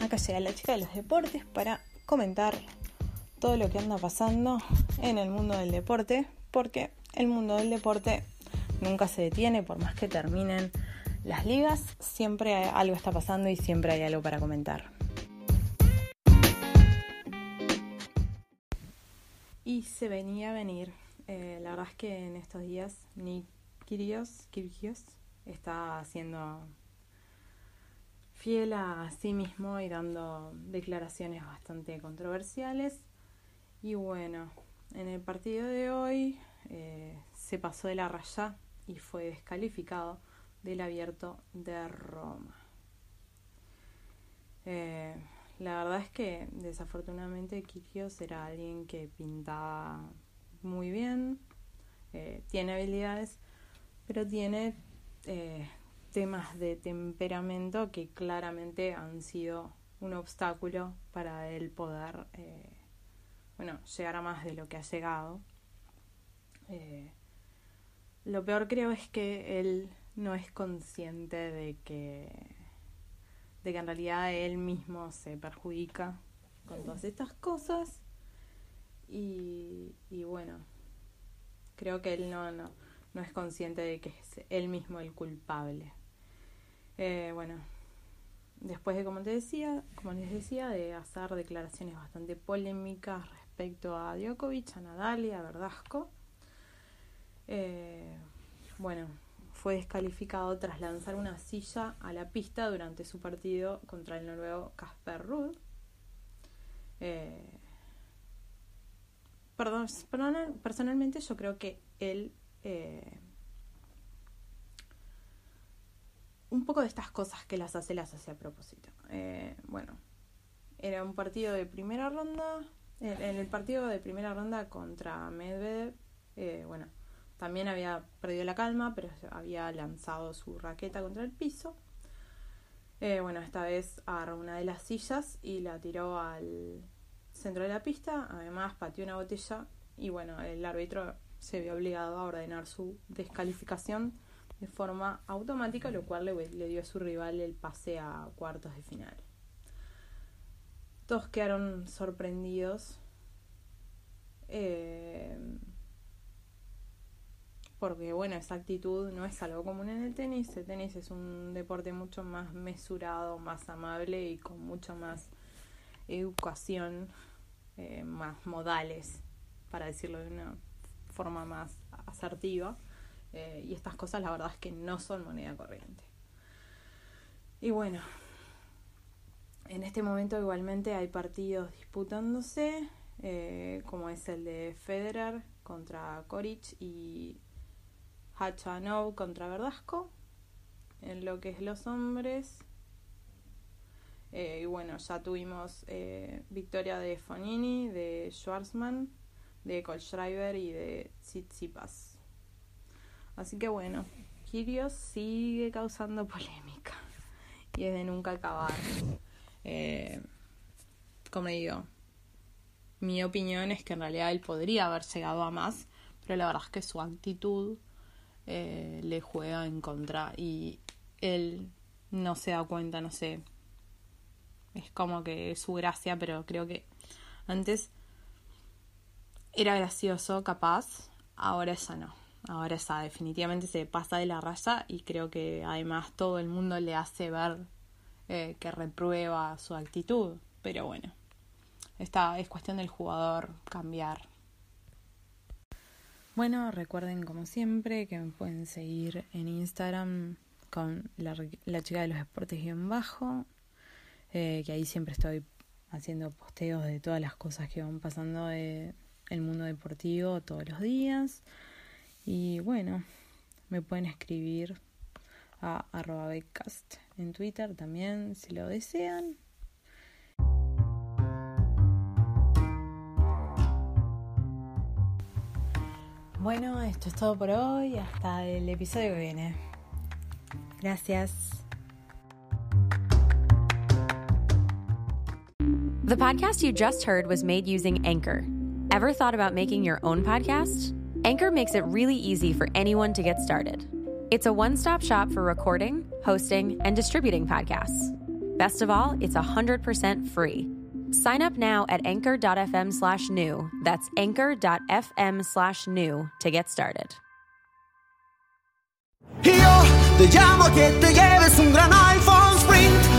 Acá llega la chica de los deportes para comentar todo lo que anda pasando en el mundo del deporte, porque el mundo del deporte nunca se detiene, por más que terminen las ligas, siempre algo está pasando y siempre hay algo para comentar. Y se venía a venir. Eh, la verdad es que en estos días Nick Kyrgios, Kyrgios está haciendo fiel a sí mismo y dando declaraciones bastante controversiales. Y bueno, en el partido de hoy eh, se pasó de la raya y fue descalificado del abierto de Roma. Eh, la verdad es que desafortunadamente Kyrgios era alguien que pintaba muy bien, eh, tiene habilidades, pero tiene temas de temperamento que claramente han sido un obstáculo para él poder, eh, bueno, llegar a más de lo que ha llegado. Eh, lo peor creo es que él no es consciente de que, de que en realidad él mismo se perjudica con todas estas cosas y, y bueno, creo que él no, no, no es consciente de que es él mismo el culpable. Eh, bueno, después de como te decía, como les decía, de hacer declaraciones bastante polémicas respecto a Djokovic, a Nadal y a Verdasco, eh, bueno, fue descalificado tras lanzar una silla a la pista durante su partido contra el noruego Casper Ruud. Eh, perdón, personalmente yo creo que él un poco de estas cosas que las hace, las hace a propósito. Eh, bueno, era un partido de primera ronda. En el partido de primera ronda contra Medvedev, eh, bueno, también había perdido la calma, pero había lanzado su raqueta contra el piso. Eh, bueno, esta vez agarró una de las sillas y la tiró al centro de la pista. Además, pateó una botella y bueno, el árbitro se vio obligado a ordenar su descalificación de forma automática, lo cual le, dio a su rival el pase a cuartos de final. Todos quedaron sorprendidos. Eh, porque bueno, esa actitud no es algo común en el tenis. El tenis es un deporte mucho más mesurado, más amable y con mucho más educación, eh, más modales, para decirlo de una forma más asertiva. Eh, y estas cosas la verdad es que no son moneda corriente. Y bueno, en este momento igualmente hay partidos disputándose, eh, como es el de Federer contra Koric y Hachanov contra Verdasco, en lo que es los hombres. Eh, y bueno, ya tuvimos victoria de Fonini, de Schwarzman, de Kolschreiber y de Tsitsipas. Así que bueno, Kirios sigue causando polémica y es de nunca acabar. Eh, como digo, mi opinión es que en realidad él podría haber llegado a más, pero la verdad es que su actitud eh, le juega en contra y él no se da cuenta, no sé. Es como que es su gracia, pero creo que antes era gracioso, capaz, ahora esa no. Ahora esa definitivamente se pasa de la raya y creo que además todo el mundo le hace ver eh, que reprueba su actitud. Pero bueno, esta es cuestión del jugador cambiar. Bueno, recuerden como siempre que me pueden seguir en Instagram con la, chica de los deportes en bajo, eh, que ahí siempre estoy haciendo posteos de todas las cosas que van pasando de el mundo deportivo todos los días. Y bueno, me pueden escribir a arroba becast en Twitter también si lo desean. Bueno, esto es todo por hoy. Hasta el episodio que viene. Gracias. The podcast you just heard was made using Anchor. Ever thought about making your own podcast? Anchor makes it really easy for anyone to get started. It's a one stop shop for recording, hosting, and distributing podcasts. Best of all, it's 100% free. Sign up now at anchor.fm slash new. That's anchor.fm slash new to get started. Yo te llamo que te lleves un gran iPhone Sprint.